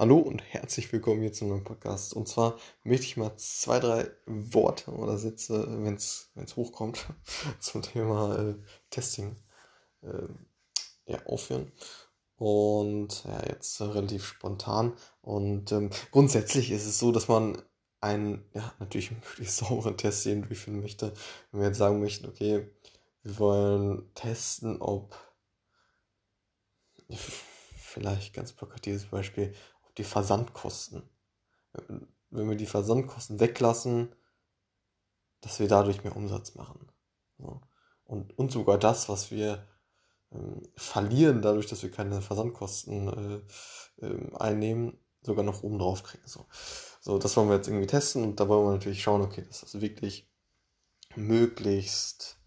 Hallo und herzlich willkommen hier zu einem Podcast. Und zwar möchte ich mal zwei, drei Worte oder Sätze, wenn es hochkommt, zum Thema äh, Testing äh, ja, aufführen. Und ja, jetzt äh, relativ spontan. Und ähm, grundsätzlich ist es so, dass man einen, ja, natürlich möglichst sauberen Test eben durchführen möchte. Wenn wir jetzt sagen möchten, okay, wir wollen testen, ob vielleicht ganz plakatives Beispiel, die Versandkosten. Wenn wir die Versandkosten weglassen, dass wir dadurch mehr Umsatz machen. Und, und sogar das, was wir ähm, verlieren, dadurch, dass wir keine Versandkosten äh, äh, einnehmen, sogar noch oben drauf kriegen. So. so, das wollen wir jetzt irgendwie testen und da wollen wir natürlich schauen, okay, dass das wirklich möglichst,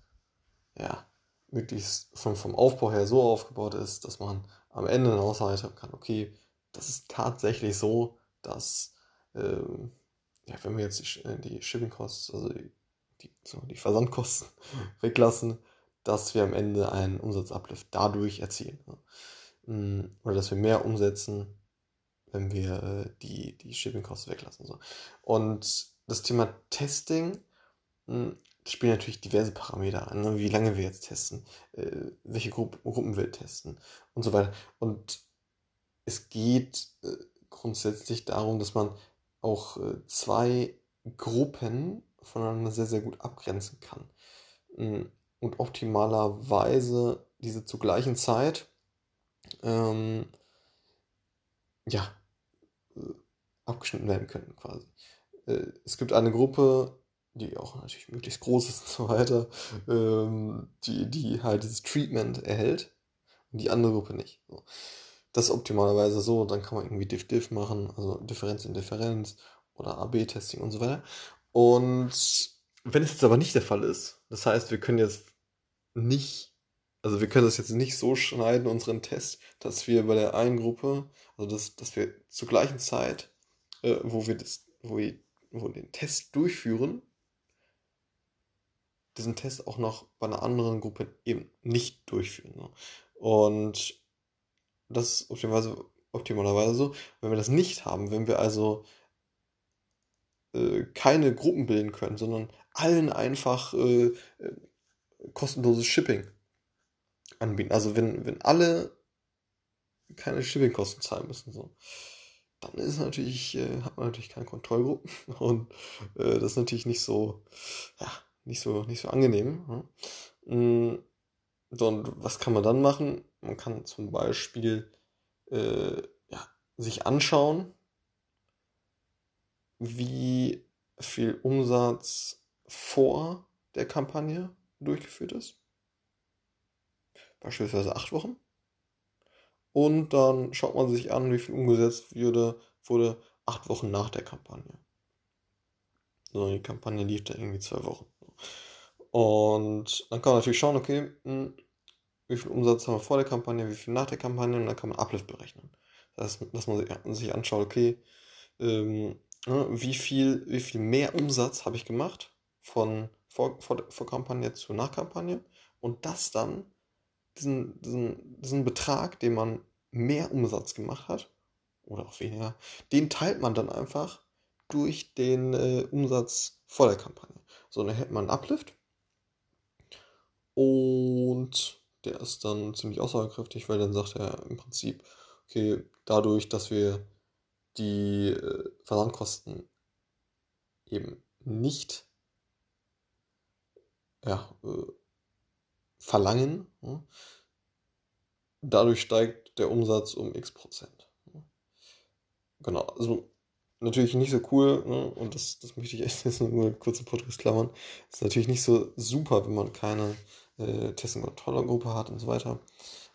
ja, möglichst vom, vom Aufbau her so aufgebaut ist, dass man am Ende eine Aussage haben kann, okay, das ist tatsächlich so, dass, ähm, ja, wenn wir jetzt die, äh, die Shipping Costs, also die, die, so die Versandkosten weglassen, dass wir am Ende einen Umsatzuplift dadurch erzielen. Ne? Oder dass wir mehr umsetzen, wenn wir äh, die, die Shipping Costs weglassen. So. Und das Thema Testing mh, spielen natürlich diverse Parameter an, ne? wie lange wir jetzt testen, äh, welche Gru Gruppen wir testen und so weiter. Und es geht äh, grundsätzlich darum, dass man auch äh, zwei Gruppen voneinander sehr, sehr gut abgrenzen kann. Mm, und optimalerweise diese zur gleichen Zeit ähm, ja, äh, abgeschnitten werden können quasi. Es gibt eine Gruppe, die auch natürlich möglichst groß ist und so weiter, ähm, die, die halt dieses Treatment erhält und die andere Gruppe nicht. So. Das ist optimalerweise so, dann kann man irgendwie Diff-Diff machen, also Differenz in Differenz oder AB-Testing und so weiter. Und wenn es jetzt aber nicht der Fall ist, das heißt, wir können jetzt nicht, also wir können das jetzt nicht so schneiden, unseren Test, dass wir bei der einen Gruppe, also dass, dass wir zur gleichen Zeit, äh, wo wir das, wo wir, wo wir den Test durchführen, diesen Test auch noch bei einer anderen Gruppe eben nicht durchführen. Ne? Und das ist optimalerweise, optimalerweise so. Wenn wir das nicht haben, wenn wir also äh, keine Gruppen bilden können, sondern allen einfach äh, äh, kostenloses Shipping anbieten. Also wenn, wenn alle keine Shippingkosten zahlen müssen, so, dann ist natürlich, äh, hat man natürlich keine Kontrollgruppen und äh, das ist natürlich nicht so, ja, nicht so, nicht so angenehm. Ne? So, und was kann man dann machen? Man kann zum Beispiel äh, ja, sich anschauen, wie viel Umsatz vor der Kampagne durchgeführt ist. Beispielsweise acht Wochen. Und dann schaut man sich an, wie viel umgesetzt wurde, wurde acht Wochen nach der Kampagne. So, die Kampagne lief da irgendwie zwei Wochen. Und dann kann man natürlich schauen, okay, hm, wie viel Umsatz haben wir vor der Kampagne, wie viel nach der Kampagne und dann kann man Uplift berechnen. Das heißt, dass man sich anschaut, okay, ähm, ne, wie, viel, wie viel mehr Umsatz habe ich gemacht von vor, vor, vor Kampagne zu Nachkampagne und das dann, diesen, diesen, diesen Betrag, den man mehr Umsatz gemacht hat, oder auch weniger, den teilt man dann einfach durch den äh, Umsatz vor der Kampagne. So, dann hält man einen Uplift und der ist dann ziemlich aussagekräftig, weil dann sagt er im Prinzip, okay, dadurch, dass wir die äh, Versandkosten eben nicht ja, äh, verlangen, dadurch steigt der Umsatz um x Prozent. Genau, also natürlich nicht so cool, ne? und das, das möchte ich echt jetzt nur eine kurze Podcast klammern. Ist natürlich nicht so super, wenn man keine äh, Testing- und Kontrollergruppe hat und so weiter.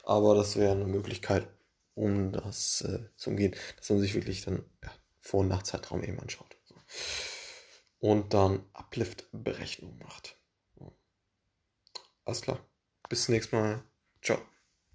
Aber das wäre eine Möglichkeit, um das äh, zu umgehen, dass man sich wirklich dann ja, Vor- und Nachzeitraum eben anschaut. So. Und dann Uplift-Berechnung macht. Alles klar. Bis zum nächsten Mal. Ciao.